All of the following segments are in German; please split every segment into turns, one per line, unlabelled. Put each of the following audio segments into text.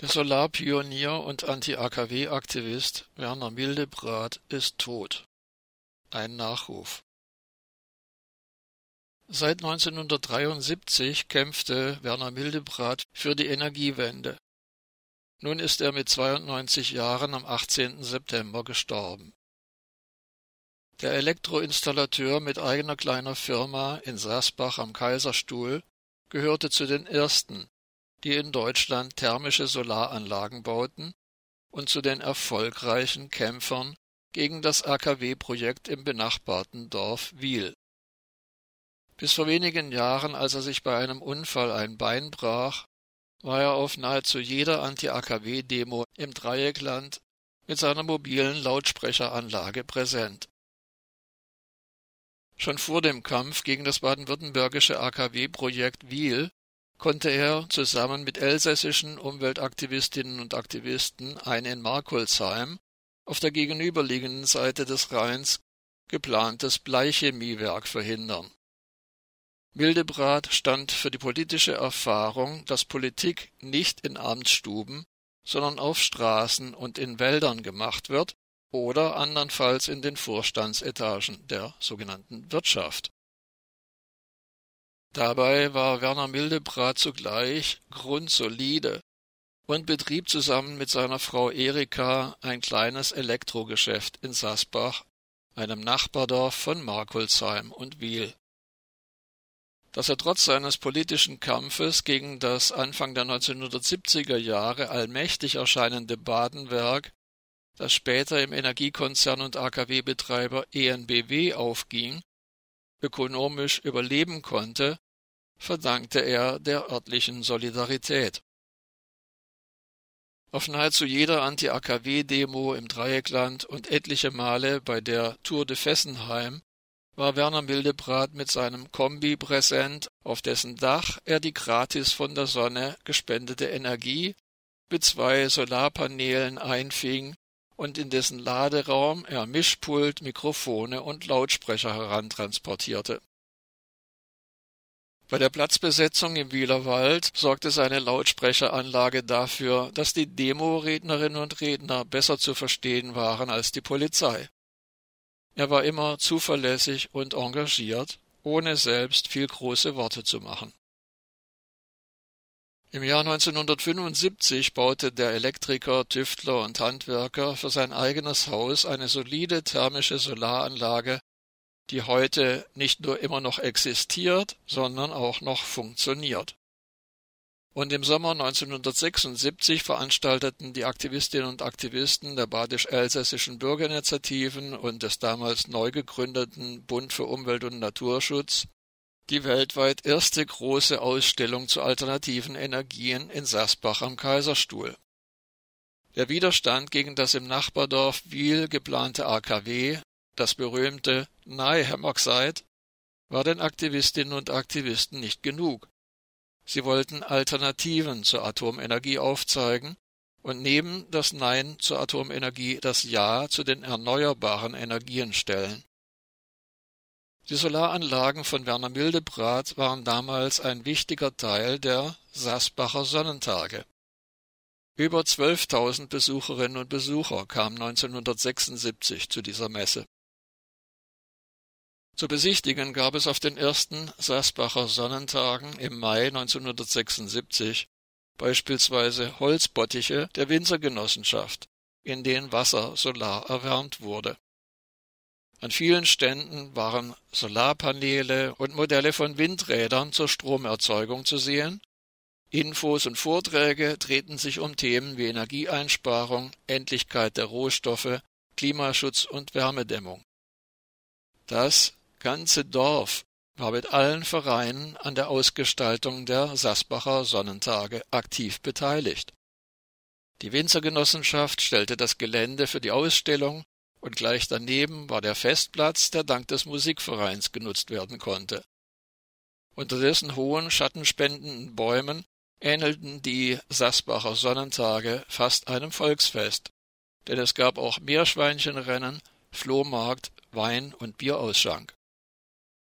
Der Solarpionier und Anti-AKW-Aktivist Werner Mildebrath ist tot. Ein Nachruf. Seit 1973 kämpfte Werner Mildebrath für die Energiewende. Nun ist er mit 92 Jahren am 18. September gestorben. Der Elektroinstallateur mit eigener kleiner Firma in Sasbach am Kaiserstuhl gehörte zu den ersten, die in Deutschland thermische Solaranlagen bauten, und zu den erfolgreichen Kämpfern gegen das AKW-Projekt im benachbarten Dorf Wiel. Bis vor wenigen Jahren, als er sich bei einem Unfall ein Bein brach, war er auf nahezu jeder Anti-AKW-Demo im Dreieckland mit seiner mobilen Lautsprecheranlage präsent. Schon vor dem Kampf gegen das baden-württembergische AKW-Projekt Wiel konnte er zusammen mit elsässischen Umweltaktivistinnen und Aktivisten ein in Markolsheim auf der gegenüberliegenden Seite des Rheins geplantes Bleichemiewerk verhindern. Mildebrath stand für die politische Erfahrung, dass Politik nicht in Amtsstuben, sondern auf Straßen und in Wäldern gemacht wird oder andernfalls in den Vorstandsetagen der sogenannten Wirtschaft. Dabei war Werner Mildebrath zugleich grundsolide und betrieb zusammen mit seiner Frau Erika ein kleines Elektrogeschäft in Sasbach, einem Nachbardorf von Markolsheim und Wiel. Dass er trotz seines politischen Kampfes gegen das Anfang der 1970er Jahre allmächtig erscheinende Badenwerk, das später im Energiekonzern und AKW-Betreiber ENBW aufging, ökonomisch überleben konnte, verdankte er der örtlichen Solidarität. Auf nahezu jeder Anti-AKW-Demo im Dreieckland und etliche Male bei der Tour de Fessenheim war Werner Mildebrath mit seinem Kombi präsent, auf dessen Dach er die gratis von der Sonne gespendete Energie mit zwei Solarpanelen einfing und in dessen Laderaum er Mischpult, Mikrofone und Lautsprecher herantransportierte. Bei der Platzbesetzung im Wielerwald sorgte seine Lautsprecheranlage dafür, dass die Demo-Rednerinnen und Redner besser zu verstehen waren als die Polizei. Er war immer zuverlässig und engagiert, ohne selbst viel große Worte zu machen. Im Jahr 1975 baute der Elektriker, Tüftler und Handwerker für sein eigenes Haus eine solide thermische Solaranlage die heute nicht nur immer noch existiert, sondern auch noch funktioniert. Und im Sommer 1976 veranstalteten die Aktivistinnen und Aktivisten der badisch-elsässischen Bürgerinitiativen und des damals neu gegründeten Bund für Umwelt und Naturschutz die weltweit erste große Ausstellung zu alternativen Energien in Sasbach am Kaiserstuhl. Der Widerstand gegen das im Nachbardorf Wiel geplante AKW das berühmte Nyhamoxide war den Aktivistinnen und Aktivisten nicht genug. Sie wollten Alternativen zur Atomenergie aufzeigen und neben das Nein zur Atomenergie das Ja zu den erneuerbaren Energien stellen. Die Solaranlagen von Werner Mildebrath waren damals ein wichtiger Teil der Sasbacher Sonnentage. Über 12.000 Besucherinnen und Besucher kamen 1976 zu dieser Messe. Zu besichtigen gab es auf den ersten Sasbacher Sonnentagen im Mai 1976 beispielsweise Holzbottiche der Winzergenossenschaft, in denen Wasser solar erwärmt wurde. An vielen Ständen waren Solarpaneele und Modelle von Windrädern zur Stromerzeugung zu sehen. Infos und Vorträge drehten sich um Themen wie Energieeinsparung, Endlichkeit der Rohstoffe, Klimaschutz und Wärmedämmung. Das ganze Dorf war mit allen Vereinen an der Ausgestaltung der Sasbacher Sonnentage aktiv beteiligt. Die Winzergenossenschaft stellte das Gelände für die Ausstellung und gleich daneben war der Festplatz, der dank des Musikvereins genutzt werden konnte. Unter dessen hohen schattenspendenden Bäumen ähnelten die Sasbacher Sonnentage fast einem Volksfest, denn es gab auch Meerschweinchenrennen, Flohmarkt, Wein und Bierausschank.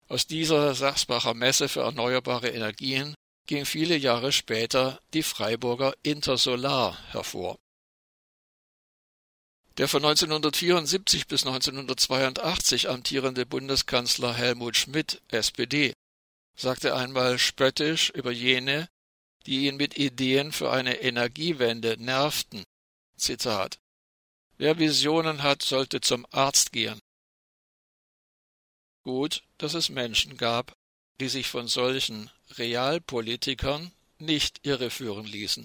Aus dieser Sachsbacher Messe für erneuerbare Energien ging viele Jahre später die Freiburger Intersolar hervor. Der von 1974 bis 1982 amtierende Bundeskanzler Helmut Schmidt, SPD, sagte einmal spöttisch über jene, die ihn mit Ideen für eine Energiewende nervten. Zitat Wer Visionen hat, sollte zum Arzt gehen. Gut, dass es Menschen gab, die sich von solchen Realpolitikern nicht irreführen ließen.